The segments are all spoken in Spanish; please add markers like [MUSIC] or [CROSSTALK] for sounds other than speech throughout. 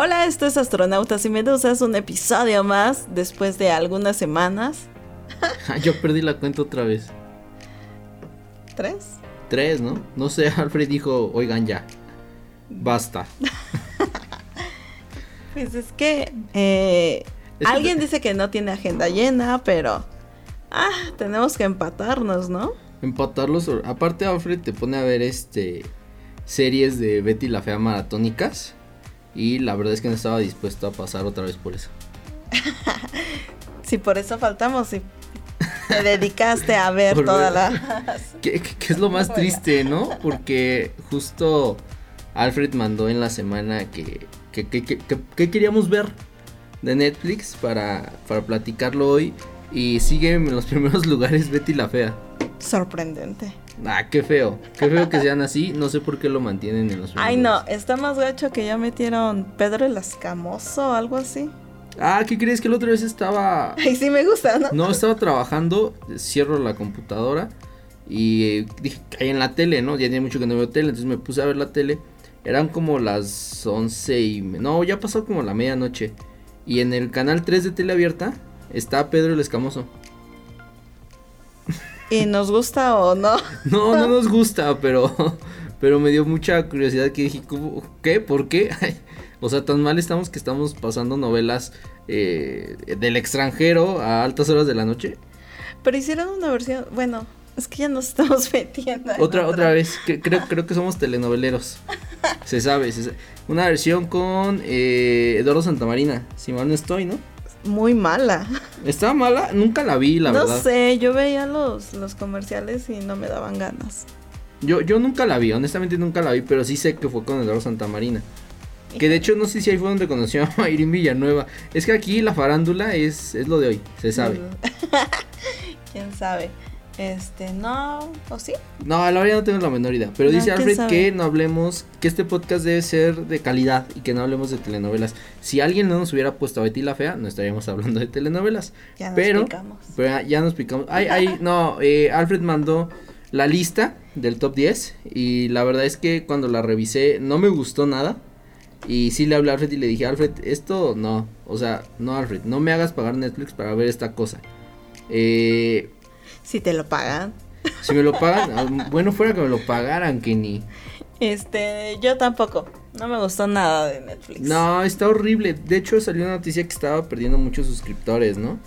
Hola, esto es Astronautas y Medusas, un episodio más después de algunas semanas. [LAUGHS] Yo perdí la cuenta otra vez. ¿Tres? Tres, ¿no? No sé, [LAUGHS] Alfred dijo, oigan ya, basta. [LAUGHS] pues es que eh, alguien dice que no tiene agenda llena, pero... Ah, tenemos que empatarnos, ¿no? Empatarlos. Aparte, Alfred te pone a ver este series de Betty la Fea maratónicas. Y la verdad es que no estaba dispuesto a pasar otra vez por eso. [LAUGHS] si por eso faltamos, si te dedicaste a ver [LAUGHS] toda la... [LAUGHS] ¿Qué, es lo más triste, no? Porque justo Alfred mandó en la semana que, que, queríamos ver de Netflix para, para platicarlo hoy. Y sigue en los [LAUGHS] primeros lugares Betty la Fea. Sorprendente. Ah, qué feo. Qué feo que sean así. No sé por qué lo mantienen en los Ay, no. Está más gacho que ya metieron Pedro el Escamoso o algo así. Ah, ¿qué crees? Que la otra vez estaba. [LAUGHS] Ay, sí me gusta, ¿no? No, estaba trabajando. Cierro la computadora. Y eh, dije, hay en la tele, ¿no? Ya tiene mucho que no veo tele. Entonces me puse a ver la tele. Eran como las once y. No, ya pasó como la medianoche. Y en el canal 3 de tele abierta está Pedro el Escamoso. ¿Y nos gusta o no? [LAUGHS] No, no nos gusta, pero, pero me dio mucha curiosidad que dije, ¿qué? ¿Por qué? [LAUGHS] o sea, tan mal estamos que estamos pasando novelas eh, del extranjero a altas horas de la noche. Pero hicieron una versión, bueno, es que ya nos estamos [LAUGHS] metiendo. Otra, otra, vez, creo, creo que somos telenoveleros. se sabe, Una versión con eh, Eduardo Santamarina, si mal no estoy, ¿no? Muy mala. ¿Estaba mala? Nunca la vi, la verdad. No sé, yo veía los, los comerciales y no me daban ganas. Yo, yo nunca la vi, honestamente nunca la vi, pero sí sé que fue con Eduardo Santamarina. Que de hecho no sé si ahí fue donde conoció a Mayrin Villanueva. Es que aquí la farándula es, es lo de hoy, se sabe. [LAUGHS] ¿Quién sabe? Este, no, ¿o sí? No, a la verdad no tengo la menor idea. Pero dice Alfred que no hablemos, que este podcast debe ser de calidad y que no hablemos de telenovelas. Si alguien no nos hubiera puesto a Betty la Fea, no estaríamos hablando de telenovelas. Ya nos pero, picamos. Pero ya nos picamos. Ay, ay, no, eh, Alfred mandó la lista del top 10 y la verdad es que cuando la revisé no me gustó nada. Y sí le hablé a Alfred y le dije, Alfred, esto no, o sea, no Alfred, no me hagas pagar Netflix para ver esta cosa. Eh, si te lo pagan. Si me lo pagan, ah, bueno fuera que me lo pagaran, Kenny. Este, yo tampoco. No me gustó nada de Netflix. No, está horrible. De hecho, salió una noticia que estaba perdiendo muchos suscriptores, ¿no?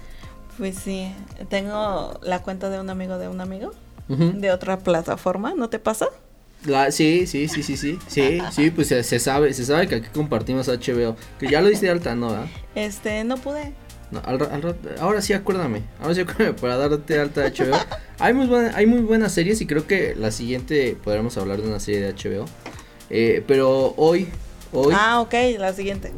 Pues sí. Tengo la cuenta de un amigo de un amigo. De otra plataforma, ¿no te pasa? La, sí, sí, sí, sí, sí. Sí, sí, pues se, sabe, se sabe que aquí compartimos HBO. Que ya lo hice de alta, ¿no? Este, no pude. No, ahora sí acuérdame. Ahora sí acuérdame para darte alta de HBO. [LAUGHS] hay, muy hay muy buenas series y creo que la siguiente podremos hablar de una serie de HBO. Eh, pero hoy, hoy. Ah, ok, la siguiente.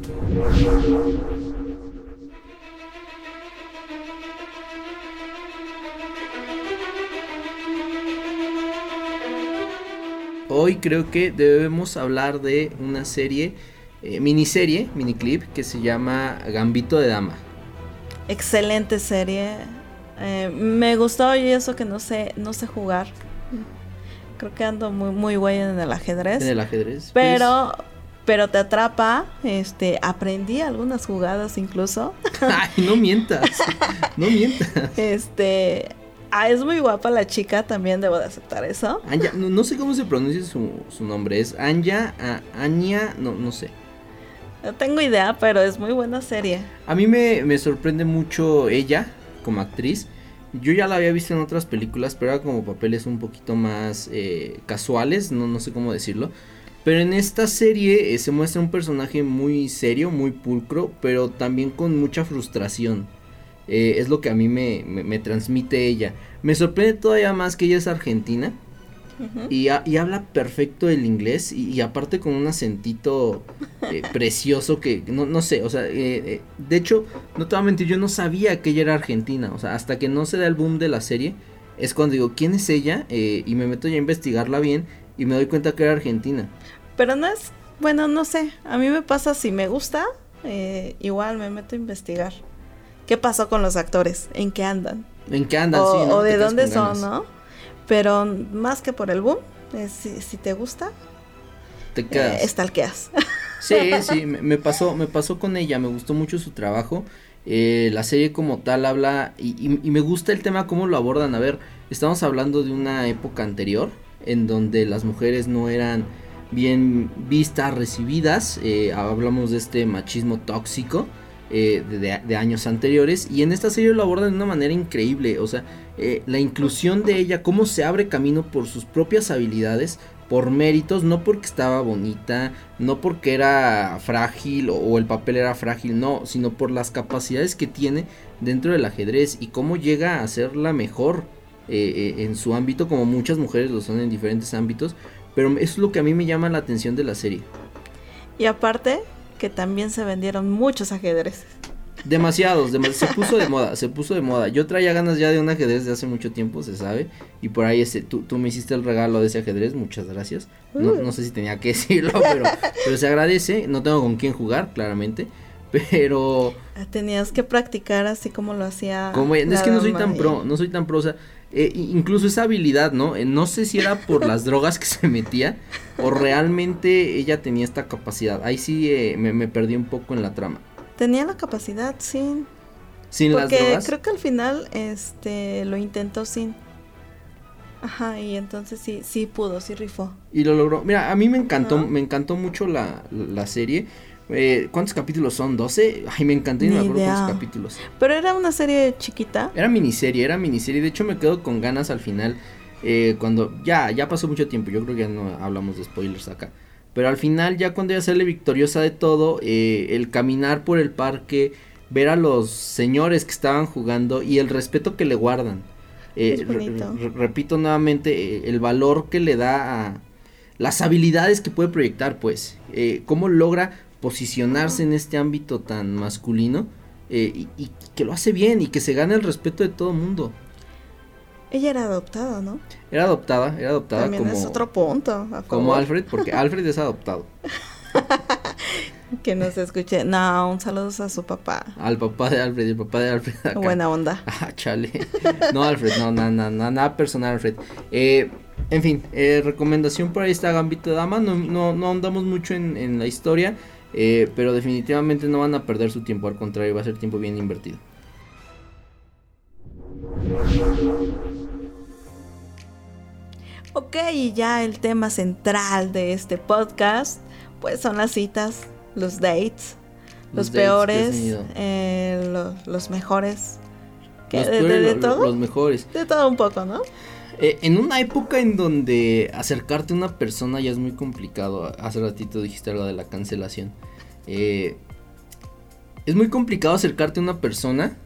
Hoy creo que debemos hablar de una serie, eh, miniserie, miniclip, que se llama Gambito de Dama. Excelente serie. Eh, me gustó y eso que no sé, no sé jugar. Creo que ando muy, muy güey en el ajedrez. En el ajedrez. Pero, pero te atrapa. Este, aprendí algunas jugadas incluso. [LAUGHS] Ay, no mientas. no mientas. Este, ah, es muy guapa la chica, también debo de aceptar eso. no, sé cómo se pronuncia su, su nombre. Es Anya, Anya, no, no sé. No tengo idea, pero es muy buena serie. A mí me, sorprende mucho ella como actriz. Yo ya la había visto en otras películas, pero era como papeles un poquito más eh, casuales, no, no sé cómo decirlo. Pero en esta serie eh, se muestra un personaje muy serio, muy pulcro, pero también con mucha frustración. Eh, es lo que a mí me, me, transmite ella. Me sorprende todavía más que ella es argentina y, habla perfecto el inglés y, aparte con un acentito eh, [LAUGHS] precioso que no, no sé, o sea, eh, eh, de hecho, no te voy a mentir, yo no sabía que ella era argentina, o sea, hasta que no se da el boom de la serie, es cuando digo, ¿quién es ella? y me meto ya a investigarla bien y me doy cuenta que era argentina. Pero no es, bueno, no sé, a mí me pasa si me gusta, igual me meto a investigar. ¿Qué pasó con los actores? ¿En qué andan? ¿En qué andan? O, de dónde son, ¿no? Pero más que por el boom, eh, si, si, te gusta, te quedas. Eh, estalqueas. Sí, [LAUGHS] sí, me, me, pasó, me pasó con ella, me gustó mucho su trabajo. Eh, la serie como tal habla y, y, y, me gusta el tema cómo lo abordan. A ver, estamos hablando de una época anterior en donde las mujeres no eran bien vistas, recibidas. Eh, hablamos de este machismo tóxico eh, de, años anteriores y en esta serie lo abordan de una manera increíble. O sea, eh, la inclusión de ella, cómo se abre camino por sus propias habilidades, por méritos, no porque estaba bonita, no porque era frágil o, el papel era frágil, no, sino por las capacidades que tiene dentro del ajedrez y cómo llega a ser la mejor eh, en su ámbito, como muchas mujeres lo son en diferentes ámbitos, pero es lo que a mí me llama la atención de la serie. Y aparte, que también se vendieron muchos ajedrezes. Demasiados, dem [LAUGHS] se puso de moda, se puso de moda. Yo traía ganas ya de un ajedrez de hace mucho tiempo, se sabe. Y por ahí ese, tú, tú me hiciste el regalo de ese ajedrez, muchas gracias. No, no sé si tenía que [LAUGHS] decirlo, pero, pero se agradece. No tengo con quién jugar, claramente. Pero. Tenías que practicar así como lo hacía. Como, es que no soy tan pro, no soy tan pro. O sea, eh, incluso esa habilidad, ¿no? Eh, no sé si era por [LAUGHS] las drogas que se metía o realmente ella tenía esta capacidad. Ahí sí eh, me, me, perdí un poco en la trama. Tenía la capacidad, sí. Sin Porque las drogas. creo que al final este lo intentó sin. Ajá, y entonces sí, sí pudo, sí rifó. Y lo logró. Mira, a mí me encantó, me encantó mucho la, la serie. Eh, ¿Cuántos capítulos son? ¿12? Ay, me encantó y no me acuerdo cuántos capítulos. Pero era una serie chiquita. Era miniserie, era miniserie. De hecho, me quedo con ganas al final. Eh, cuando ya, ya pasó mucho tiempo. Yo creo que ya no hablamos de spoilers acá. Pero al final, ya cuando ella sale victoriosa de todo, eh, el caminar por el parque, ver a los señores que estaban jugando y el respeto que le guardan. Eh, re repito nuevamente, el valor que le da a las habilidades que puede proyectar, pues. cómo logra posicionarse en este ámbito tan masculino eh, y, y, que lo hace bien y que se gana el respeto de todo mundo. Ella era adoptada, ¿no? Era adoptada, era adoptada También como es otro punto. como Alfred, porque Alfred es adoptado. [LAUGHS] que no se escuche. No, un saludo a su papá. Al papá de Alfred, el papá de Alfred. Acá. Buena onda. [LAUGHS] Ah, chale. No, Alfred, no, nada, nada, nada, nada personal, Alfred. Eh, en fin, eh, recomendación por ahí está Gambito de Dama. No, no, no andamos mucho en, en la historia. Eh, pero definitivamente no van a perder su tiempo, al contrario, va a ser tiempo bien invertido. Ok, y ya el tema central de este podcast, pues son las citas, los dates, los, los peores, eh, los, los, mejores. ¿Qué? Los, de, peores, de, de todo? los mejores. De todo un poco, ¿no? Eh, en una época en donde acercarte a una persona ya es muy complicado, hace ratito dijiste algo de la cancelación. Eh, es muy complicado acercarte a una persona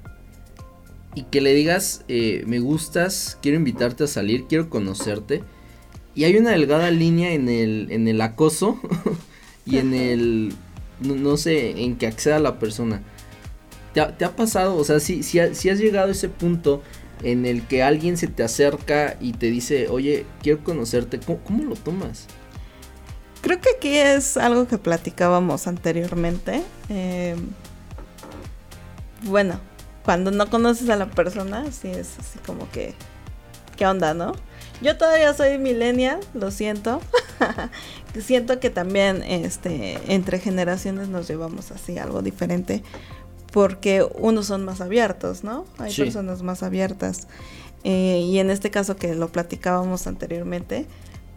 y que le digas, eh, me gustas, quiero invitarte a salir, quiero conocerte. Y hay una delgada línea en el, en el acoso [LAUGHS] y en el, no, sé, en que acceda a la persona. ¿Te ha, te ha pasado? O sea, si, si, si has llegado a ese punto en el que alguien se te acerca y te dice, oye, quiero conocerte, ¿cómo, lo tomas? Creo que aquí es algo que platicábamos anteriormente. Eh, bueno, cuando no conoces a la persona, sí es así como que, ¿qué onda, no? Yo todavía soy millennial, lo siento. [LAUGHS] siento que también este, entre generaciones nos llevamos así algo diferente porque unos son más abiertos, ¿no? Hay sí. personas más abiertas. Eh, y en este caso que lo platicábamos anteriormente,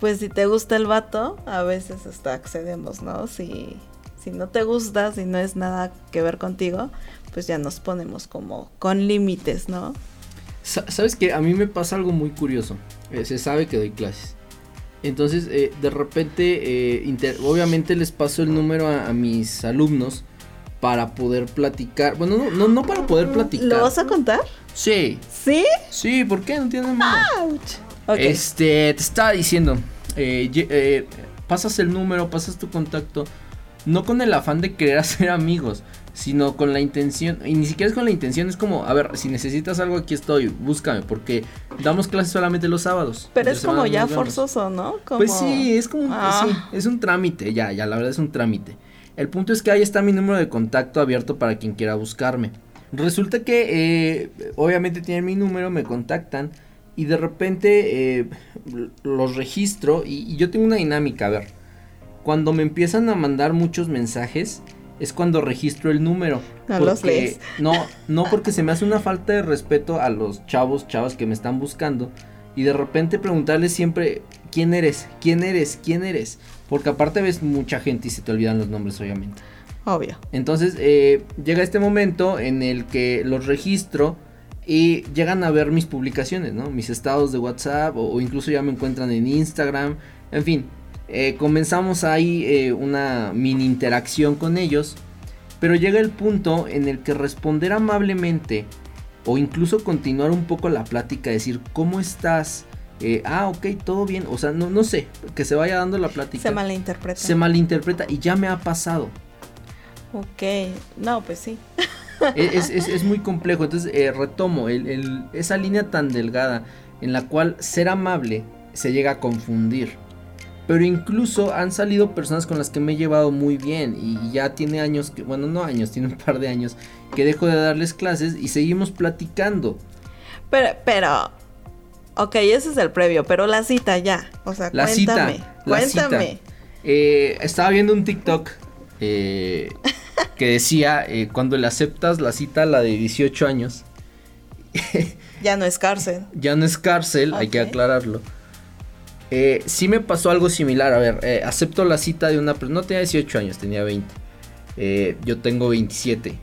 pues si te gusta el vato, a veces hasta accedemos, ¿no? Si, si no te gusta, si no es nada que ver contigo, pues ya nos ponemos como con límites, ¿no? Sabes que a mí me pasa algo muy curioso. Eh, se sabe que doy clases. Entonces, eh, de repente, eh, obviamente les paso el número a, a mis alumnos para poder platicar. Bueno, no, no, no, para poder platicar. ¿Lo vas a contar? Sí. ¿Sí? Sí, ¿por qué? No tiene nada. Okay. Este, te estaba diciendo, eh, eh, pasas el número, pasas tu contacto, no con el afán de querer [LAUGHS] hacer amigos, sino con la intención, y ni siquiera es con la intención, es como, a ver, si necesitas algo aquí estoy, búscame, porque damos clases solamente los sábados. Pero es como ya forzoso, ¿no? Como... Pues sí, es como, ah. sí, es un trámite, ya, ya, la verdad es un trámite. El punto es que ahí está mi número de contacto abierto para quien quiera buscarme. Resulta que, eh, obviamente tienen mi número, me contactan y de repente eh, los registro y, yo tengo una dinámica, a ver, cuando me empiezan a mandar muchos mensajes es cuando registro el número. No los lees. [LAUGHS] No, no porque se me hace una falta de respeto a los chavos, chavas que me están buscando y de repente preguntarles siempre quién eres, quién eres, quién eres, porque aparte ves mucha gente y se te olvidan los nombres obviamente. Obvio. Entonces eh, llega este momento en el que los registro y llegan a ver mis publicaciones, ¿no? Mis estados de WhatsApp o, incluso ya me encuentran en Instagram. En fin, eh, comenzamos ahí eh, una mini interacción con ellos. Pero llega el punto en el que responder amablemente o incluso continuar un poco la plática, decir, ¿cómo estás? Eh, ah, ok, todo bien. O sea, no, no sé, que se vaya dando la plática. Se malinterpreta. Se malinterpreta y ya me ha pasado. Ok, no, pues sí. es, muy [LAUGHS] complejo. Entonces, eh, retomo el, esa línea tan delgada en la cual ser amable se llega a confundir. Pero incluso han salido personas con las que me he llevado muy bien y ya tiene años, que, bueno, no años, [LAUGHS] tiene un par de años que dejo de darles clases y seguimos platicando. Pero, pero, ok, ese es el previo, pero la cita ya, o sea, la cuéntame, cita, cuéntame. Eh, estaba viendo un TikTok eh, [LAUGHS] que decía, eh, cuando le aceptas la cita, la de 18 años. [LAUGHS] ya no es cárcel. Ya no es cárcel, hay que aclararlo. Eh, sí me pasó algo similar, a ver, acepto la cita de una persona, no tenía 18 años, tenía 20. yo tengo 27.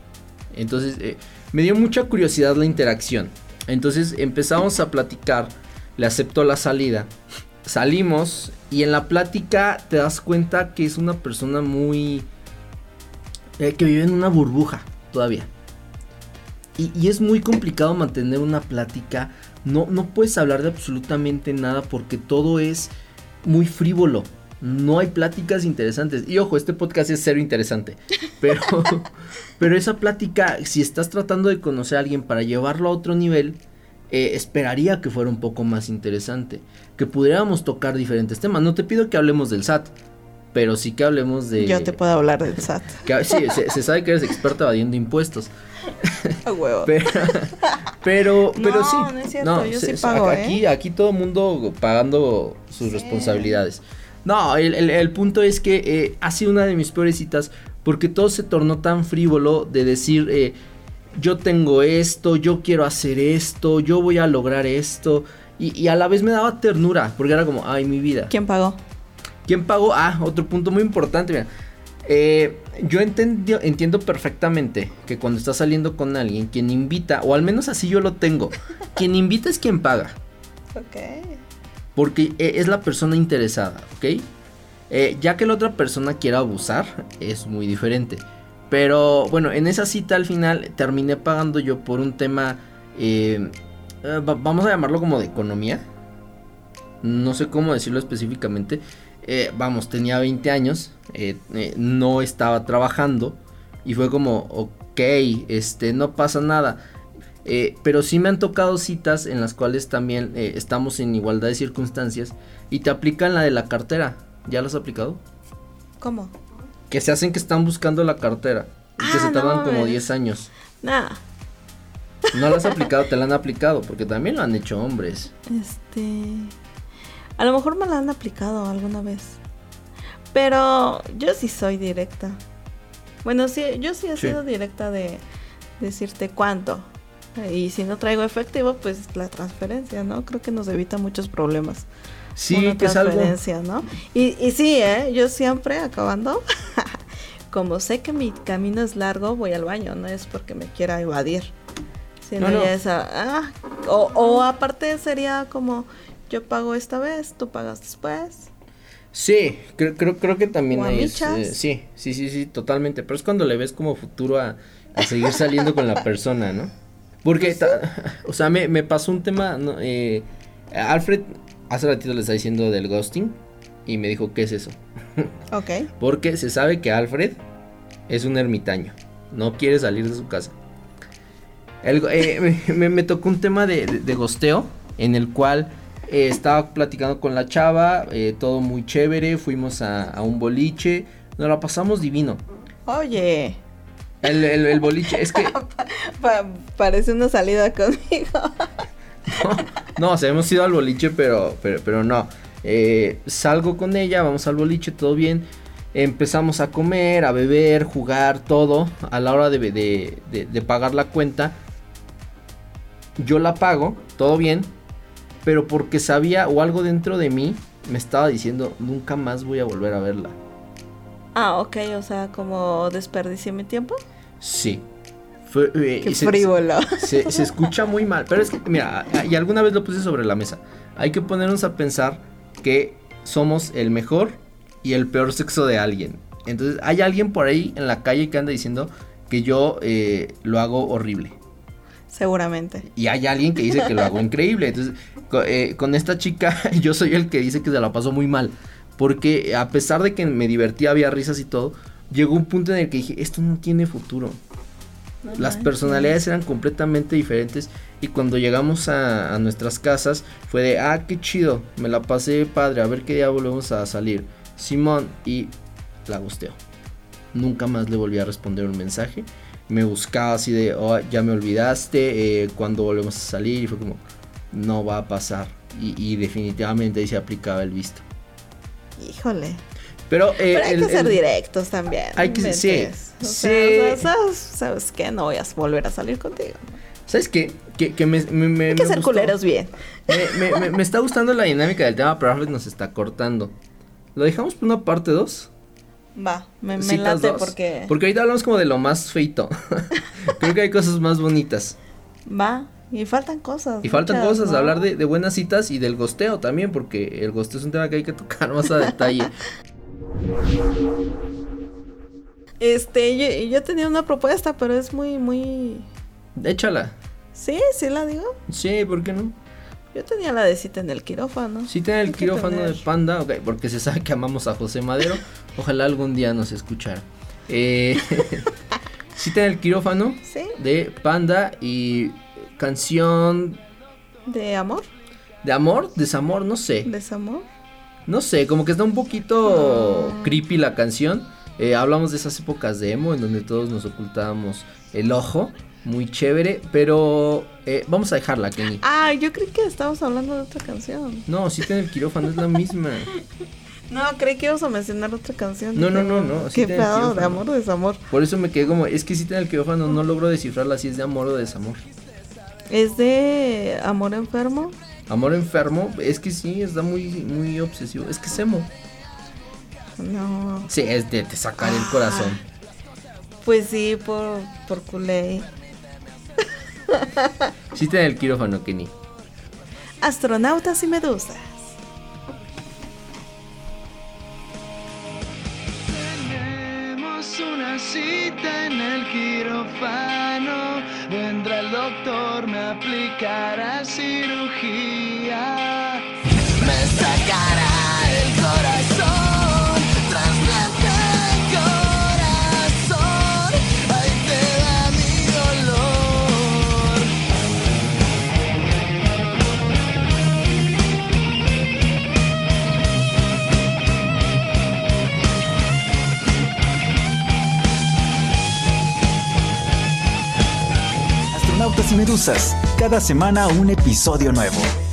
Entonces, me dio mucha curiosidad la interacción. Entonces empezamos a platicar, le acepto la salida. Salimos y en la plática te das cuenta que es una persona muy eh, que vive en una burbuja todavía. Y, es muy complicado mantener una plática. No, no puedes hablar de absolutamente nada porque todo es muy frívolo. No hay pláticas interesantes. Y ojo, este podcast es cero interesante. Pero, [LAUGHS] pero esa plática, si estás tratando de conocer a alguien para llevarlo a otro nivel, eh, esperaría que fuera un poco más interesante. Que pudiéramos tocar diferentes temas. No te pido que hablemos del SAT pero sí que hablemos de... Yo te puedo hablar del SAT. sí, se, sabe que eres experto evadiendo impuestos. A huevo. [LAUGHS] Pero, pero, no, sí. No, es cierto, yo sí pago, aquí, ¿eh? aquí todo el mundo pagando sus responsabilidades. No, el, punto es que eh, ha sido una de mis peores citas porque todo se tornó tan frívolo de decir, eh, yo tengo esto, yo quiero hacer esto, yo voy a lograr esto. Y, y a la vez me daba ternura, porque era como, ay, mi vida. ¿Quién pagó? ¿Quién pagó? Ah, otro punto muy importante, mira. Eh, yo entiendo perfectamente que cuando estás saliendo con alguien, quien invita, o al menos así yo lo tengo, quien invita es quien paga. Ok. Porque eh, es la persona interesada, ¿ok? Eh, ya que la otra persona quiera abusar, es muy diferente. Pero bueno, en esa cita al final terminé pagando yo por un tema, vamos a llamarlo como de economía. No sé cómo decirlo específicamente. Eh, vamos, tenía 20 años, eh, eh, no estaba trabajando y fue como, ok, este, no pasa nada. Pero sí me han tocado citas en las cuales también estamos en igualdad de circunstancias y te aplican la de la cartera. ¿Ya lo has aplicado? ¿Cómo? Que se hacen que están buscando la cartera y que se ah, tardan como 10 años. Nada. No la has aplicado, te la han aplicado, porque también lo han hecho hombres. Este. A lo mejor me la han aplicado alguna vez. Pero yo sí soy directa. Bueno, sí, yo sí he sido directa de decirte cuánto. Y si no traigo efectivo, pues la transferencia, ¿no? Creo que nos evita muchos problemas. Sí, que es algo. ¿no? Y, y sí, ¿eh? Yo siempre acabando, [LAUGHS] como sé que mi camino es largo, voy al baño, no es porque me quiera evadir. Sino ya esa, ah, o, o aparte sería como, yo pago esta vez, tú pagas después. Sí, creo, creo, creo que también es, eh, sí, sí, sí, sí, totalmente. Pero es cuando le ves como futuro a, seguir saliendo con la persona, ¿no? Porque, [LAUGHS] o sea, me, me, pasó un tema, eh, Alfred hace ratito le está diciendo del ghosting y me dijo, ¿qué es eso? [LAUGHS] Ok. Porque se sabe que Alfred es un ermitaño, no quiere salir de su casa. Eh, [LAUGHS] me, tocó un tema de, de, de gosteo en el cual eh, estaba platicando con la chava, eh, todo muy chévere, fuimos a, un boliche, nos la pasamos divino. Oye. El, boliche, es que... [LAUGHS] parece una salida conmigo. [LAUGHS] No, o sea, hemos ido al boliche, pero, pero, pero no. Eh, salgo con ella, vamos al boliche, todo bien. Empezamos a comer, a beber, jugar, todo. A la hora de, de, de pagar la cuenta, yo la pago, todo bien. Pero porque sabía o algo dentro de mí me estaba diciendo, nunca más voy a volver a verla. Ah, ok, o sea, como desperdicié mi tiempo. Sí. Fue, eh, Qué frívolo. Se, se, escucha muy mal. Pero es que, mira, y alguna vez lo puse sobre la mesa. Hay que ponernos a pensar que somos el mejor y el peor sexo de alguien. Entonces, hay alguien por ahí en la calle que anda diciendo que yo eh, lo hago horrible. Seguramente. Y hay alguien que dice que lo hago [LAUGHS] increíble. Entonces, eh, con esta chica, [LAUGHS] yo soy el que dice que se la pasó muy mal. Porque a pesar de que me divertía, había risas y todo, llegó un punto en el que dije, esto no tiene futuro. Las personalidades eran completamente diferentes y cuando llegamos a, nuestras casas fue de, ah, qué chido, me la pasé padre, a ver qué día volvemos a salir. Simón y la gusteo. Nunca más le volví a responder un mensaje. Me buscaba así de, oh, ya me olvidaste, eh, cuando volvemos a salir y fue como, no va a pasar. Y, y definitivamente ahí se aplicaba el visto. Híjole. Pero, eh, hay que ser directos también. Hay que sí, sí. ¿sabes, qué? No voy a volver a salir contigo. ¿Sabes qué? Que, me, Hay que ser culeros bien. Me, está gustando la dinámica del tema, pero Alfred nos está cortando. ¿Lo dejamos por una parte 2? Va, me, me late porque... Porque ahorita hablamos como de lo más feito. [LAUGHS] Creo que hay cosas más bonitas. Va, y faltan cosas. Y faltan cosas, hablar de, de, buenas citas y del gosteo también, porque el gosteo es un tema que hay que tocar más a detalle. [LAUGHS] Este, yo, tenía una propuesta, pero es muy, muy... Échala. Sí, sí la digo. Sí, ¿por qué no? Yo tenía la de cita en el quirófano. Cita en el quirófano de Panda, ok, porque se sabe que amamos a José Madero. [LAUGHS] Ojalá algún día nos escuchara. Eh, [LAUGHS] cita en el quirófano ¿Sí? de Panda y canción... ¿De amor? ¿De amor? ¿Desamor? No sé. ¿Desamor? No sé, como que está un poquito creepy la canción. Eh, hablamos de esas épocas de emo en donde todos nos ocultábamos el ojo. Muy chévere, pero eh, vamos a dejarla, Kenny. Ah, yo creí que estábamos hablando de otra canción. No, sí tiene el quirófano, es la misma. [LAUGHS] No, creí que íbamos a mencionar otra canción. No, no, no, no. Qué pedo, de amor o desamor. Por eso me quedé como, es que si tiene el quirófano, no logro descifrarla si es de amor o desamor. ¿Es de amor enfermo? Amor enfermo, es que sí, está muy, muy obsesivo. Es que es emo. No. Sí, es de, sacar el corazón. Pues sí, por, por culé. Sí tiene el quirófano, Kenny. Astronautas y medusas. En el quirófano. Vendrá el doctor, me aplicará cirugía. Medusas. Cada semana un episodio nuevo.